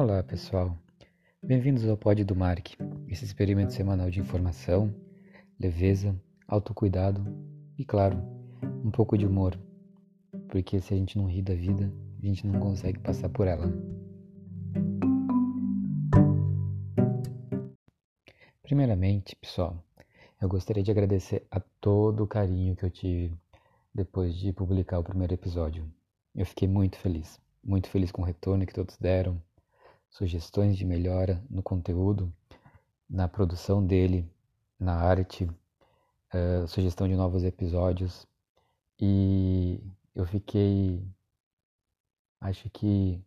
Olá, pessoal. Bem-vindos ao Pod do Mark, esse experimento semanal de informação, leveza, autocuidado e, claro, um pouco de humor, porque se a gente não ri da vida, a gente não consegue passar por ela. Primeiramente, pessoal, eu gostaria de agradecer a todo o carinho que eu tive depois de publicar o primeiro episódio. Eu fiquei muito feliz, muito feliz com o retorno que todos deram, sugestões de melhora no conteúdo, na produção dele, na arte, uh, sugestão de novos episódios. E eu fiquei, acho que,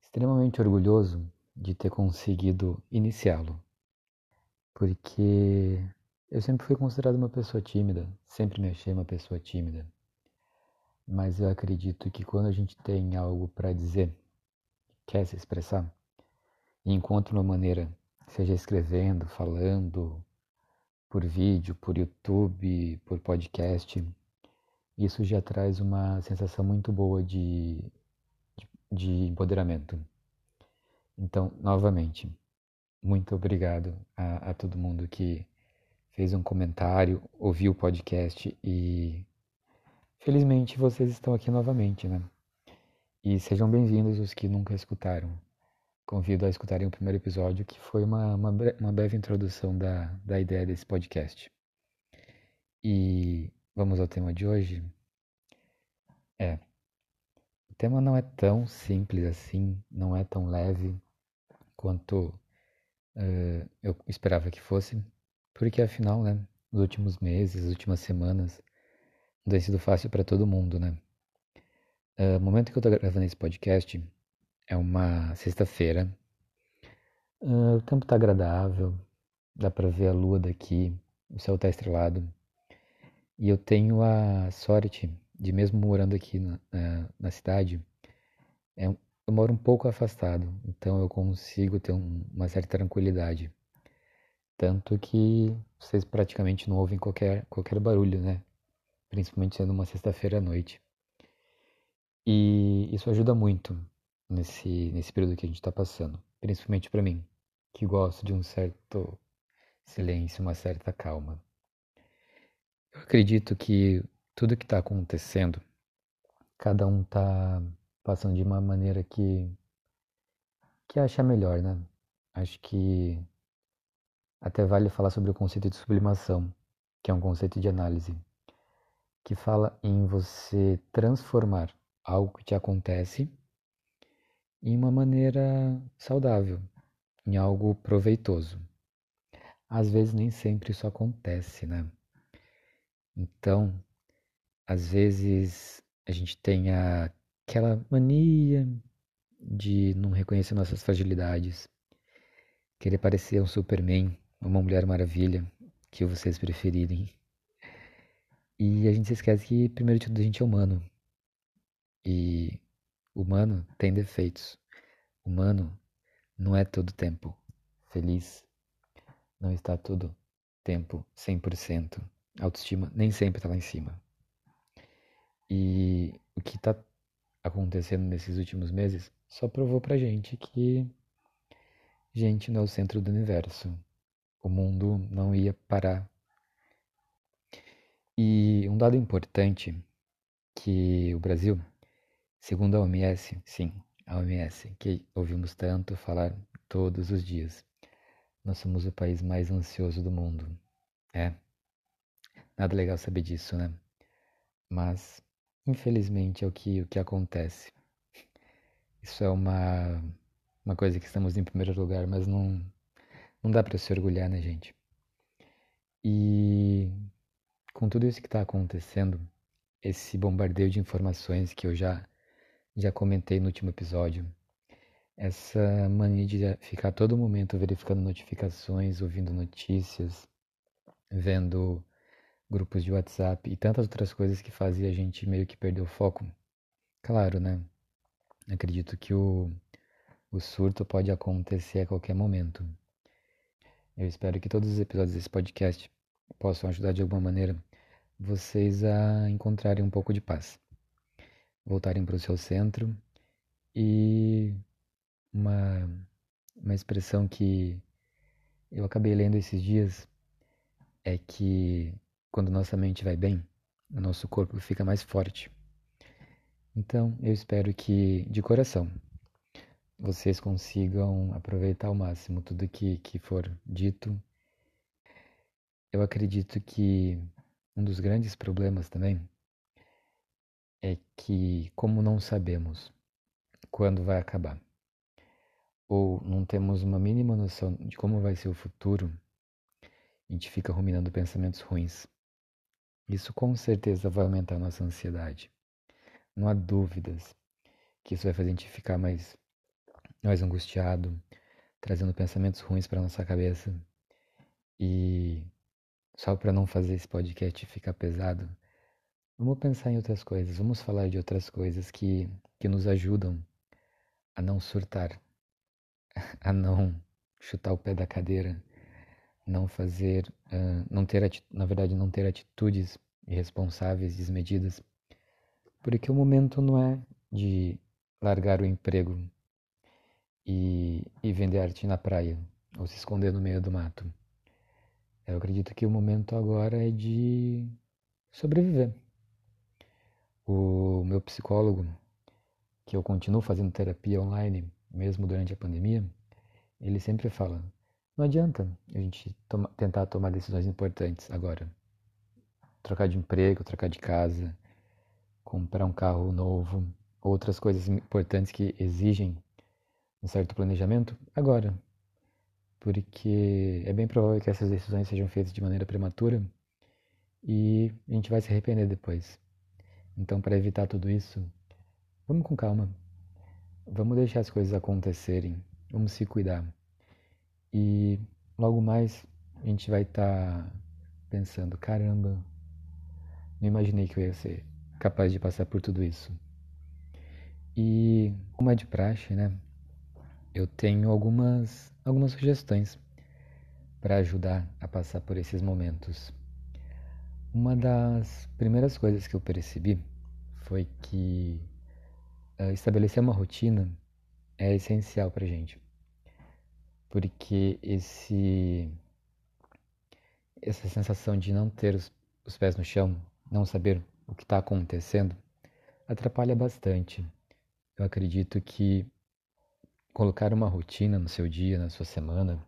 extremamente orgulhoso de ter conseguido iniciá-lo, porque eu sempre fui considerado uma pessoa tímida, sempre me achei uma pessoa tímida. Mas eu acredito que quando a gente tem algo para dizer, quer se expressar, e encontra uma maneira, seja escrevendo, falando, por vídeo, por YouTube, por podcast, isso já traz uma sensação muito boa de, de, de empoderamento. Então, novamente, muito obrigado a, a todo mundo que fez um comentário, ouviu o podcast e felizmente vocês estão aqui novamente, né? E sejam bem-vindos os que nunca escutaram. Convido a escutarem o primeiro episódio, que foi uma, uma, uma breve introdução da, da ideia desse podcast. E vamos ao tema de hoje? É. O tema não é tão simples assim, não é tão leve quanto uh, eu esperava que fosse, porque afinal, né, nos últimos meses, as últimas semanas, não tem sido fácil para todo mundo, né? Uh, o momento que eu tô gravando esse podcast é uma sexta-feira. Uh, o tempo tá agradável, dá para ver a lua daqui, o céu tá estrelado. E eu tenho a sorte de, mesmo morando aqui na, na, na cidade, é, eu moro um pouco afastado, então eu consigo ter um, uma certa tranquilidade. Tanto que vocês praticamente não ouvem qualquer, qualquer barulho, né? Principalmente sendo uma sexta-feira à noite. E isso ajuda muito nesse, nesse período que a gente está passando, principalmente para mim, que gosto de um certo silêncio, uma certa calma. Eu acredito que tudo que está acontecendo, cada um está passando de uma maneira que que acha melhor, né? Acho que até vale falar sobre o conceito de sublimação, que é um conceito de análise, que fala em você transformar algo que te acontece em uma maneira saudável, em algo proveitoso. Às vezes nem sempre isso acontece, né? Então, às vezes a gente tem aquela mania de não reconhecer nossas fragilidades, querer parecer um Superman, uma Mulher Maravilha, que vocês preferirem. E a gente se esquece que, primeiro de tudo, a gente é humano. E humano tem defeitos. Humano não é todo tempo feliz. Não está todo tempo 100%. Autoestima nem sempre está lá em cima. E o que está acontecendo nesses últimos meses só provou pra gente que gente não é o centro do universo. O mundo não ia parar. E um dado importante que o Brasil Segundo a OMS, sim, a OMS, que ouvimos tanto falar todos os dias, nós somos o país mais ansioso do mundo. É, nada legal saber disso, né? Mas, infelizmente, é o que, o que acontece. Isso é uma, uma coisa que estamos em primeiro lugar, mas não, não dá para se orgulhar, né, gente? E com tudo isso que está acontecendo, esse bombardeio de informações que eu já já comentei no último episódio. Essa mania de ficar todo momento verificando notificações, ouvindo notícias, vendo grupos de WhatsApp e tantas outras coisas que fazia a gente meio que perder o foco. Claro, né? Acredito que o, o surto pode acontecer a qualquer momento. Eu espero que todos os episódios desse podcast possam ajudar de alguma maneira vocês a encontrarem um pouco de paz voltarem para o seu centro e uma, uma expressão que eu acabei lendo esses dias é que quando nossa mente vai bem, o nosso corpo fica mais forte. Então, eu espero que, de coração, vocês consigam aproveitar ao máximo tudo que, que for dito. Eu acredito que um dos grandes problemas também é que, como não sabemos quando vai acabar, ou não temos uma mínima noção de como vai ser o futuro, a gente fica ruminando pensamentos ruins. Isso com certeza vai aumentar a nossa ansiedade. Não há dúvidas que isso vai fazer a gente ficar mais, mais angustiado, trazendo pensamentos ruins para nossa cabeça. E só para não fazer esse podcast ficar pesado, vamos pensar em outras coisas, vamos falar de outras coisas que, que nos ajudam a não surtar, a não chutar o pé da cadeira, não fazer, uh, não ter, na verdade, não ter atitudes irresponsáveis, desmedidas, porque o momento não é de largar o emprego e, e vender arte na praia ou se esconder no meio do mato. Eu acredito que o momento agora é de sobreviver. O meu psicólogo, que eu continuo fazendo terapia online, mesmo durante a pandemia, ele sempre fala: não adianta a gente toma, tentar tomar decisões importantes agora. Trocar de emprego, trocar de casa, comprar um carro novo, outras coisas importantes que exigem um certo planejamento agora. Porque é bem provável que essas decisões sejam feitas de maneira prematura e a gente vai se arrepender depois. Então, para evitar tudo isso, vamos com calma. Vamos deixar as coisas acontecerem. Vamos se cuidar. E logo mais a gente vai estar tá pensando: caramba, não imaginei que eu ia ser capaz de passar por tudo isso. E como é de praxe, né? Eu tenho algumas, algumas sugestões para ajudar a passar por esses momentos. Uma das primeiras coisas que eu percebi foi que uh, estabelecer uma rotina é essencial para gente porque esse essa sensação de não ter os, os pés no chão, não saber o que está acontecendo, atrapalha bastante. Eu acredito que colocar uma rotina no seu dia, na sua semana,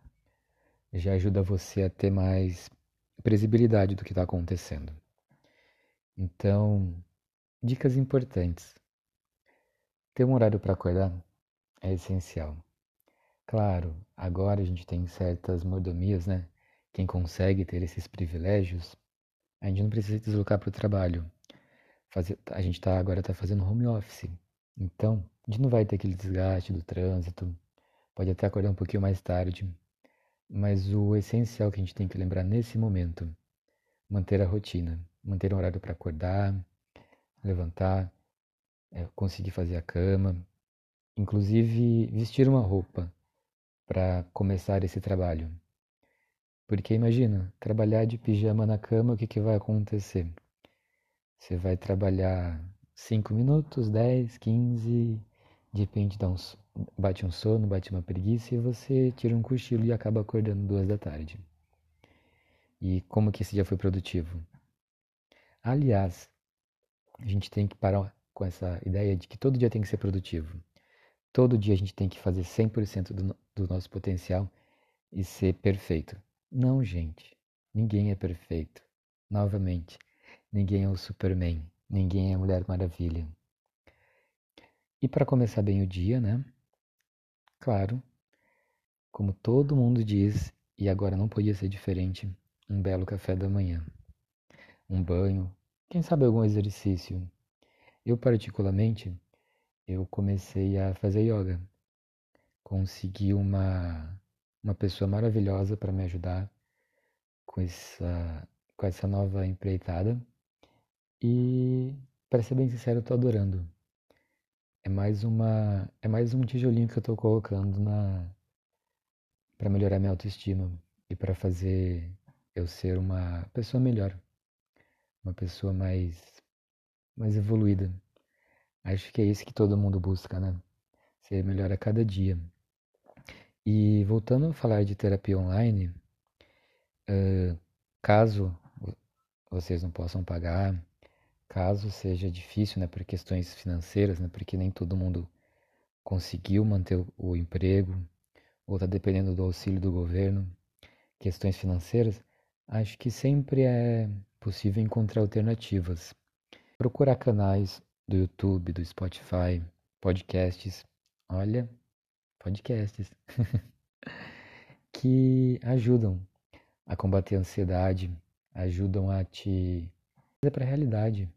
já ajuda você a ter mais previsibilidade do que está acontecendo. Então, dicas importantes. Ter um horário para acordar é essencial. Claro, agora a gente tem certas mordomias, né? Quem consegue ter esses privilégios, a gente não precisa se deslocar para o trabalho. Fazer, a gente tá, agora está fazendo home office. Então, a gente não vai ter aquele desgaste do trânsito. Pode até acordar um pouquinho mais tarde. Mas o essencial que a gente tem que lembrar nesse momento, manter a rotina, manter um horário para acordar, levantar, é, conseguir fazer a cama, inclusive vestir uma roupa para começar esse trabalho. Porque imagina, trabalhar de pijama na cama, o que, que vai acontecer? Você vai trabalhar 5 minutos, 10, 15, de repente dá um, bate um sono, bate uma preguiça e você tira um cochilo e acaba acordando duas da tarde. E como que esse dia foi produtivo? Aliás, a gente tem que parar com essa ideia de que todo dia tem que ser produtivo. Todo dia a gente tem que fazer 100% do, do nosso potencial e ser perfeito. Não, gente. Ninguém é perfeito. Novamente, ninguém é o Superman. Ninguém é a Mulher Maravilha. E para começar bem o dia, né? Claro, como todo mundo diz, e agora não podia ser diferente, um belo café da manhã. Um banho, quem sabe algum exercício. Eu, particularmente, eu comecei a fazer yoga. Consegui uma, uma pessoa maravilhosa para me ajudar com essa, com essa nova empreitada. E, para ser bem sincero, eu tô adorando. É mais uma, é mais um tijolinho que eu tô colocando na para melhorar minha autoestima e para fazer eu ser uma pessoa melhor, uma pessoa mais mais evoluída. Acho que é isso que todo mundo busca, né? Ser melhor a cada dia. E voltando a falar de terapia online, uh, caso vocês não possam pagar, caso seja difícil, né, por questões financeiras, né, porque nem todo mundo conseguiu manter o, emprego ou está dependendo do auxílio do governo, questões financeiras, acho que sempre é possível encontrar alternativas. Procurar canais do YouTube, do Spotify, podcasts. Olha, podcasts que ajudam a combater a ansiedade, ajudam a te trazer para a realidade.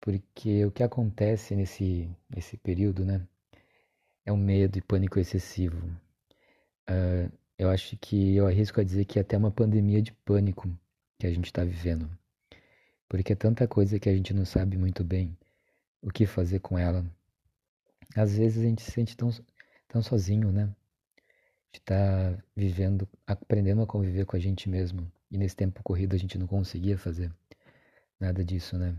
Porque o que acontece nesse, nesse período, né, é um medo e pânico excessivo. Uh, eu acho que eu arrisco a dizer que é até uma pandemia de pânico que a gente está vivendo. Porque é tanta coisa que a gente não sabe muito bem o que fazer com ela. Às vezes a gente se sente tão, tão sozinho, né? A gente tá vivendo, aprendendo a conviver com a gente mesmo. E nesse tempo corrido a gente não conseguia fazer nada disso, né?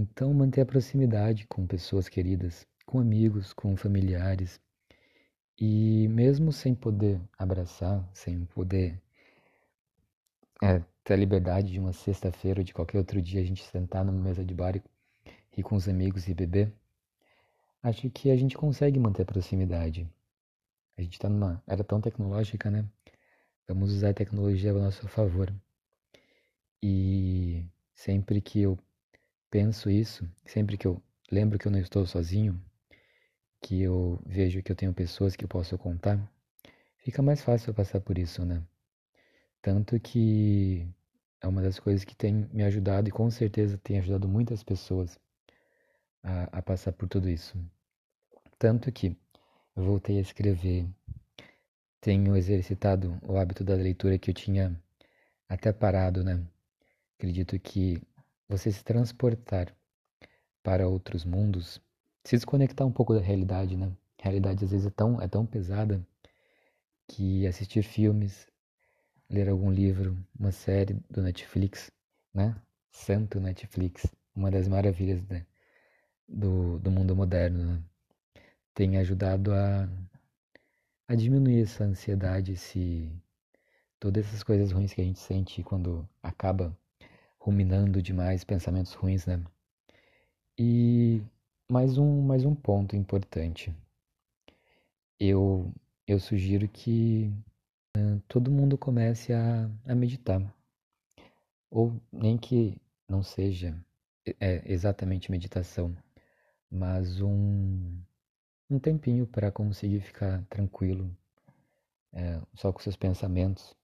Então manter a proximidade com pessoas queridas, com amigos, com familiares. E mesmo sem poder abraçar, sem poder é, ter a liberdade de uma sexta-feira ou de qualquer outro dia a gente sentar numa mesa de bar e ir com os amigos e beber, acho que a gente consegue manter a proximidade. A gente está numa era tão tecnológica, né? Vamos usar a tecnologia a nosso favor. E sempre que eu penso isso, sempre que eu lembro que eu não estou sozinho, que eu vejo que eu tenho pessoas que eu posso contar, fica mais fácil eu passar por isso, né? Tanto que é uma das coisas que tem me ajudado e com certeza tem ajudado muitas pessoas a, a passar por tudo isso. Tanto que eu voltei a escrever, tenho exercitado o hábito da leitura que eu tinha até parado, né? Acredito que você se transportar para outros mundos, se desconectar um pouco da realidade, né? A realidade às vezes é tão, é tão pesada que assistir filmes, ler algum livro, uma série do Netflix, né? Santo Netflix, uma das maravilhas né? do, do mundo moderno, né? tem ajudado a, a diminuir essa ansiedade, esse, todas essas coisas ruins que a gente sente quando acaba ruminando demais pensamentos ruins, né? E mais um, mais um ponto importante. Eu, eu sugiro que todo mundo comece a, a meditar. Ou nem que não seja é, exatamente meditação, mas um, um tempinho para conseguir ficar tranquilo, é, só com seus pensamentos,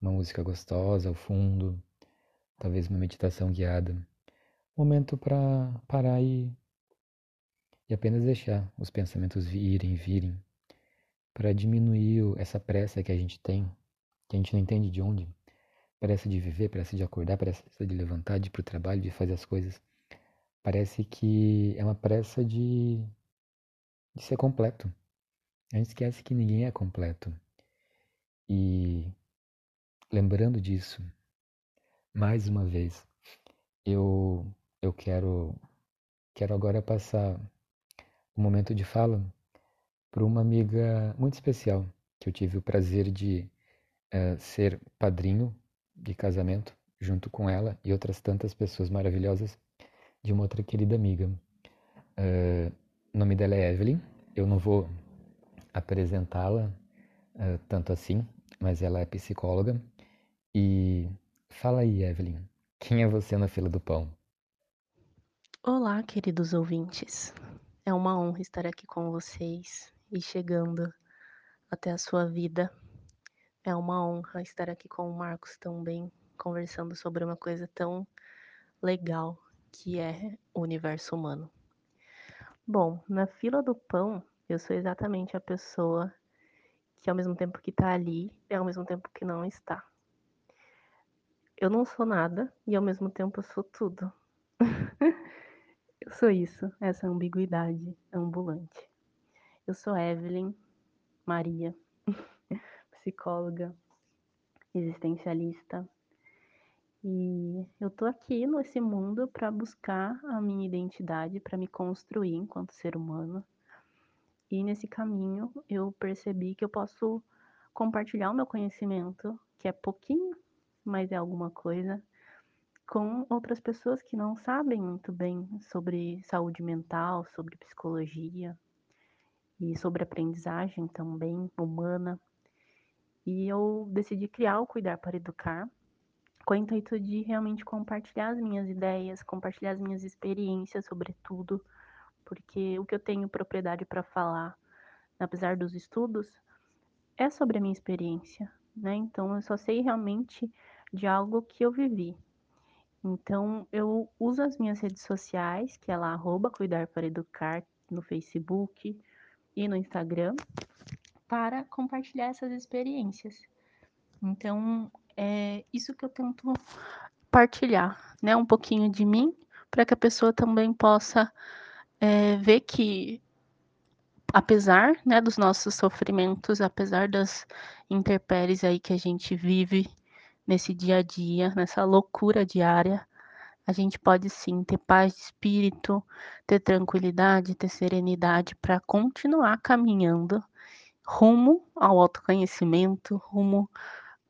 uma música gostosa ao fundo, talvez uma meditação guiada. Momento para parar e, e apenas deixar os pensamentos virem, virem para diminuir essa pressa que a gente tem, que a gente não entende de onde. Pressa de viver, pressa de acordar, pressa de levantar, de ir para o trabalho, de fazer as coisas. Parece que é uma pressa de, de ser completo. A gente esquece que ninguém é completo. E lembrando disso, mais uma vez, eu, eu quero, quero agora passar o momento de fala por uma amiga muito especial que eu tive o prazer de uh, ser padrinho de casamento junto com ela e outras tantas pessoas maravilhosas de uma outra querida amiga. Uh, o nome dela é Evelyn. Eu não vou apresentá-la uh, tanto assim, mas ela é psicóloga. E fala aí, Evelyn, quem é você na fila do pão? Olá, queridos ouvintes. É uma honra estar aqui com vocês e chegando até a sua vida. É uma honra estar aqui com o Marcos também, conversando sobre uma coisa tão legal que é o universo humano. Bom, na fila do pão, eu sou exatamente a pessoa que ao mesmo tempo que está ali e ao mesmo tempo que não está. Eu não sou nada e ao mesmo tempo eu sou tudo. eu sou isso, essa ambiguidade ambulante. Eu sou Evelyn Maria, psicóloga, existencialista. E eu tô aqui nesse mundo para buscar a minha identidade, para me construir enquanto ser humano, E nesse caminho eu percebi que eu posso compartilhar o meu conhecimento, que é pouquinho, mas é alguma coisa, com outras pessoas que não sabem muito bem sobre saúde mental, sobre psicologia e sobre aprendizagem também humana. E eu decidi criar o Cuidar para Educar, com o intuito de realmente compartilhar as minhas ideias, compartilhar as minhas experiências, sobretudo, porque o que eu tenho propriedade para falar, apesar dos estudos, é sobre a minha experiência, né? Então eu só sei realmente de algo que eu vivi. Então eu uso as minhas redes sociais, que é lá arroba cuidar para educar no Facebook e no Instagram, para compartilhar essas experiências. Então, é isso que eu tento partilhar, né? Um pouquinho de mim, para que a pessoa também possa é, ver que, apesar né, dos nossos sofrimentos, apesar das intempéries aí que a gente vive nesse dia a dia, nessa loucura diária, a gente pode sim ter paz de espírito, ter tranquilidade, ter serenidade para continuar caminhando rumo ao autoconhecimento, rumo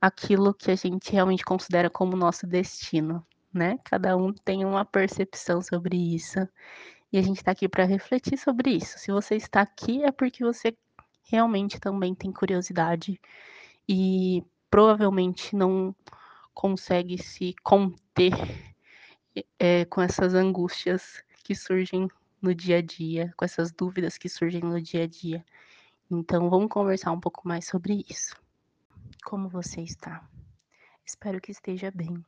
àquilo que a gente realmente considera como nosso destino, né? Cada um tem uma percepção sobre isso. E a gente está aqui para refletir sobre isso. Se você está aqui é porque você realmente também tem curiosidade e provavelmente não consegue se conter é, com essas angústias que surgem no dia a dia, com essas dúvidas que surgem no dia a dia. Então, vamos conversar um pouco mais sobre isso. Como você está? Espero que esteja bem.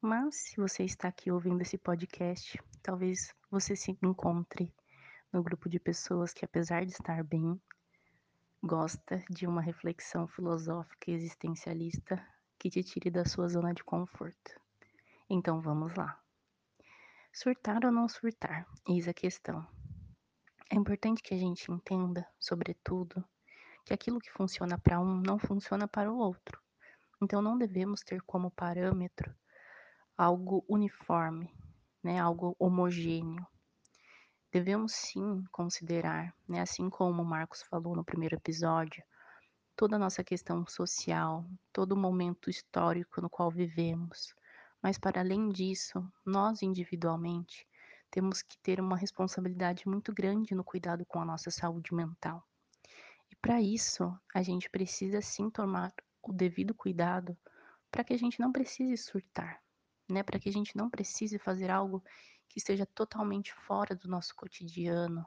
Mas, se você está aqui ouvindo esse podcast, talvez você se encontre no grupo de pessoas que, apesar de estar bem, gosta de uma reflexão filosófica e existencialista que te tire da sua zona de conforto. Então vamos lá. Surtar ou não surtar? Eis a questão. É importante que a gente entenda, sobretudo, que aquilo que funciona para um não funciona para o outro. Então não devemos ter como parâmetro algo uniforme, né, algo homogêneo. Devemos sim considerar, né, assim como o Marcos falou no primeiro episódio, toda a nossa questão social, todo o momento histórico no qual vivemos. Mas para além disso, nós individualmente temos que ter uma responsabilidade muito grande no cuidado com a nossa saúde mental. E para isso, a gente precisa sim tomar o devido cuidado para que a gente não precise surtar, né? Para que a gente não precise fazer algo que esteja totalmente fora do nosso cotidiano.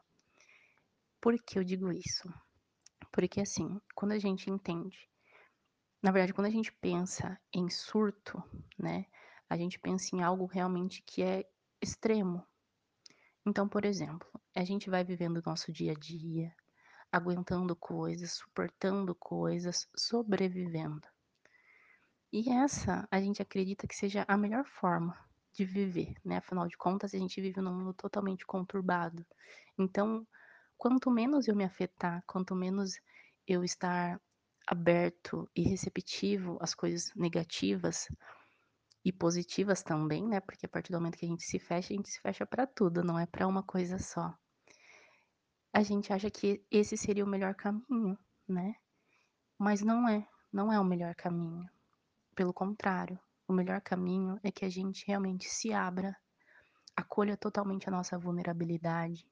Por que eu digo isso? Porque assim, quando a gente entende, na verdade, quando a gente pensa em surto, né, a gente pensa em algo realmente que é extremo, então, por exemplo, a gente vai vivendo o nosso dia a dia, aguentando coisas, suportando coisas, sobrevivendo. E essa a gente acredita que seja a melhor forma de viver, né? Afinal de contas, a gente vive num mundo totalmente conturbado. Então, quanto menos eu me afetar, quanto menos eu estar aberto e receptivo às coisas negativas, e positivas também, né? Porque a partir do momento que a gente se fecha, a gente se fecha para tudo, não é para uma coisa só. A gente acha que esse seria o melhor caminho, né? Mas não é, não é o melhor caminho. Pelo contrário, o melhor caminho é que a gente realmente se abra, acolha totalmente a nossa vulnerabilidade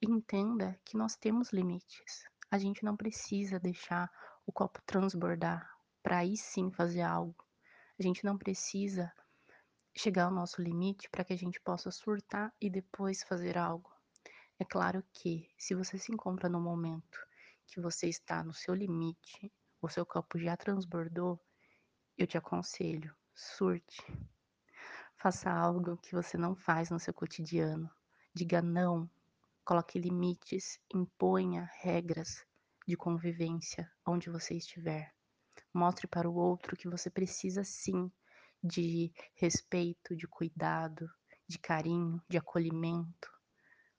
e entenda que nós temos limites. A gente não precisa deixar o copo transbordar para aí sim fazer algo a gente não precisa chegar ao nosso limite para que a gente possa surtar e depois fazer algo. É claro que, se você se encontra no momento que você está no seu limite, o seu copo já transbordou, eu te aconselho, surte. Faça algo que você não faz no seu cotidiano. Diga não, coloque limites, imponha regras de convivência onde você estiver. Mostre para o outro que você precisa sim de respeito, de cuidado, de carinho, de acolhimento,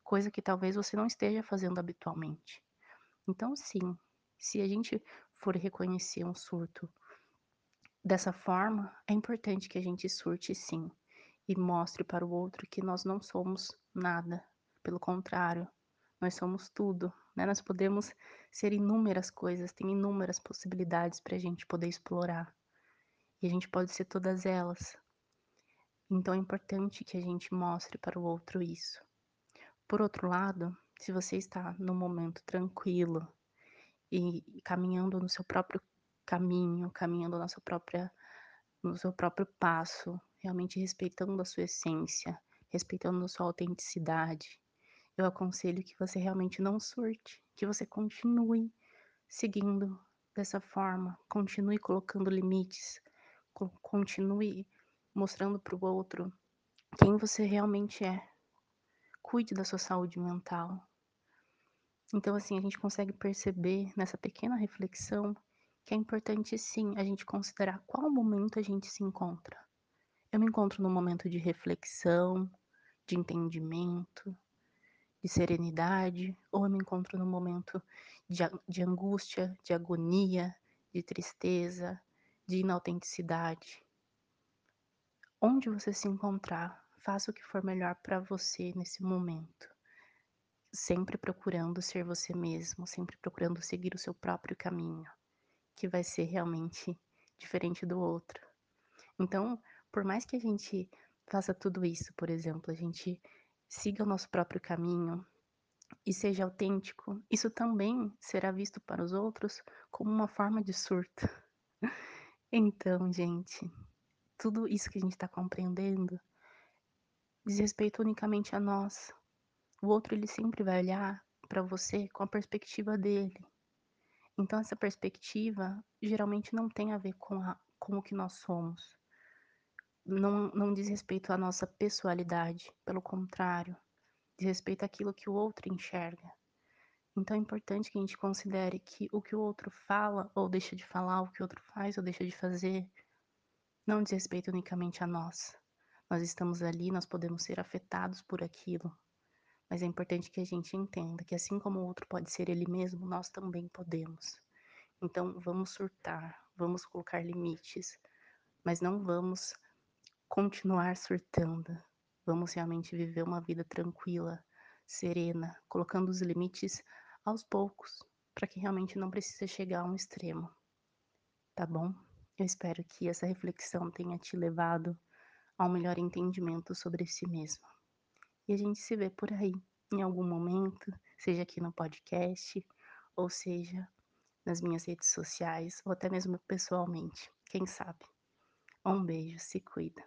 coisa que talvez você não esteja fazendo habitualmente. Então, sim, se a gente for reconhecer um surto dessa forma, é importante que a gente surte sim e mostre para o outro que nós não somos nada, pelo contrário, nós somos tudo, né? Nós podemos ser inúmeras coisas, tem inúmeras possibilidades para a gente poder explorar. E a gente pode ser todas elas. Então é importante que a gente mostre para o outro isso. Por outro lado, se você está num momento tranquilo e caminhando no seu próprio caminho, caminhando na sua própria, no seu próprio passo, realmente respeitando a sua essência, respeitando a sua autenticidade, eu aconselho que você realmente não surte, que você continue seguindo dessa forma, continue colocando limites, continue mostrando para o outro quem você realmente é. Cuide da sua saúde mental. Então, assim, a gente consegue perceber nessa pequena reflexão que é importante sim a gente considerar qual momento a gente se encontra. Eu me encontro num momento de reflexão, de entendimento, de serenidade, ou eu me encontro num momento de, de angústia, de agonia, de tristeza, de inautenticidade. Onde você se encontrar, faça o que for melhor para você nesse momento. Sempre procurando ser você mesmo, sempre procurando seguir o seu próprio caminho, que vai ser realmente diferente do outro. Então, por mais que a gente faça tudo isso, por exemplo, a gente siga o nosso próprio caminho e seja autêntico, isso também será visto para os outros como uma forma de surto. Então, gente, tudo isso que a gente está compreendendo diz respeito unicamente a nós. O outro, ele sempre vai olhar para você com a perspectiva dele. Então, essa perspectiva geralmente não tem a ver com, a, com o que nós somos não, não diz respeito à nossa pessoalidade, pelo contrário, diz respeito àquilo que o outro enxerga. Então é importante que a gente considere que o que o outro fala ou deixa de falar, o que o outro faz ou deixa de fazer, não diz respeito unicamente a nós. Nós estamos ali, nós podemos ser afetados por aquilo, mas é importante que a gente entenda que assim como o outro pode ser ele mesmo, nós também podemos. Então vamos surtar, vamos colocar limites, mas não vamos continuar surtando. Vamos realmente viver uma vida tranquila, serena, colocando os limites aos poucos, para que realmente não precise chegar a um extremo. Tá bom? Eu espero que essa reflexão tenha te levado a um melhor entendimento sobre si mesmo. E a gente se vê por aí, em algum momento, seja aqui no podcast, ou seja nas minhas redes sociais, ou até mesmo pessoalmente, quem sabe. Um beijo, se cuida.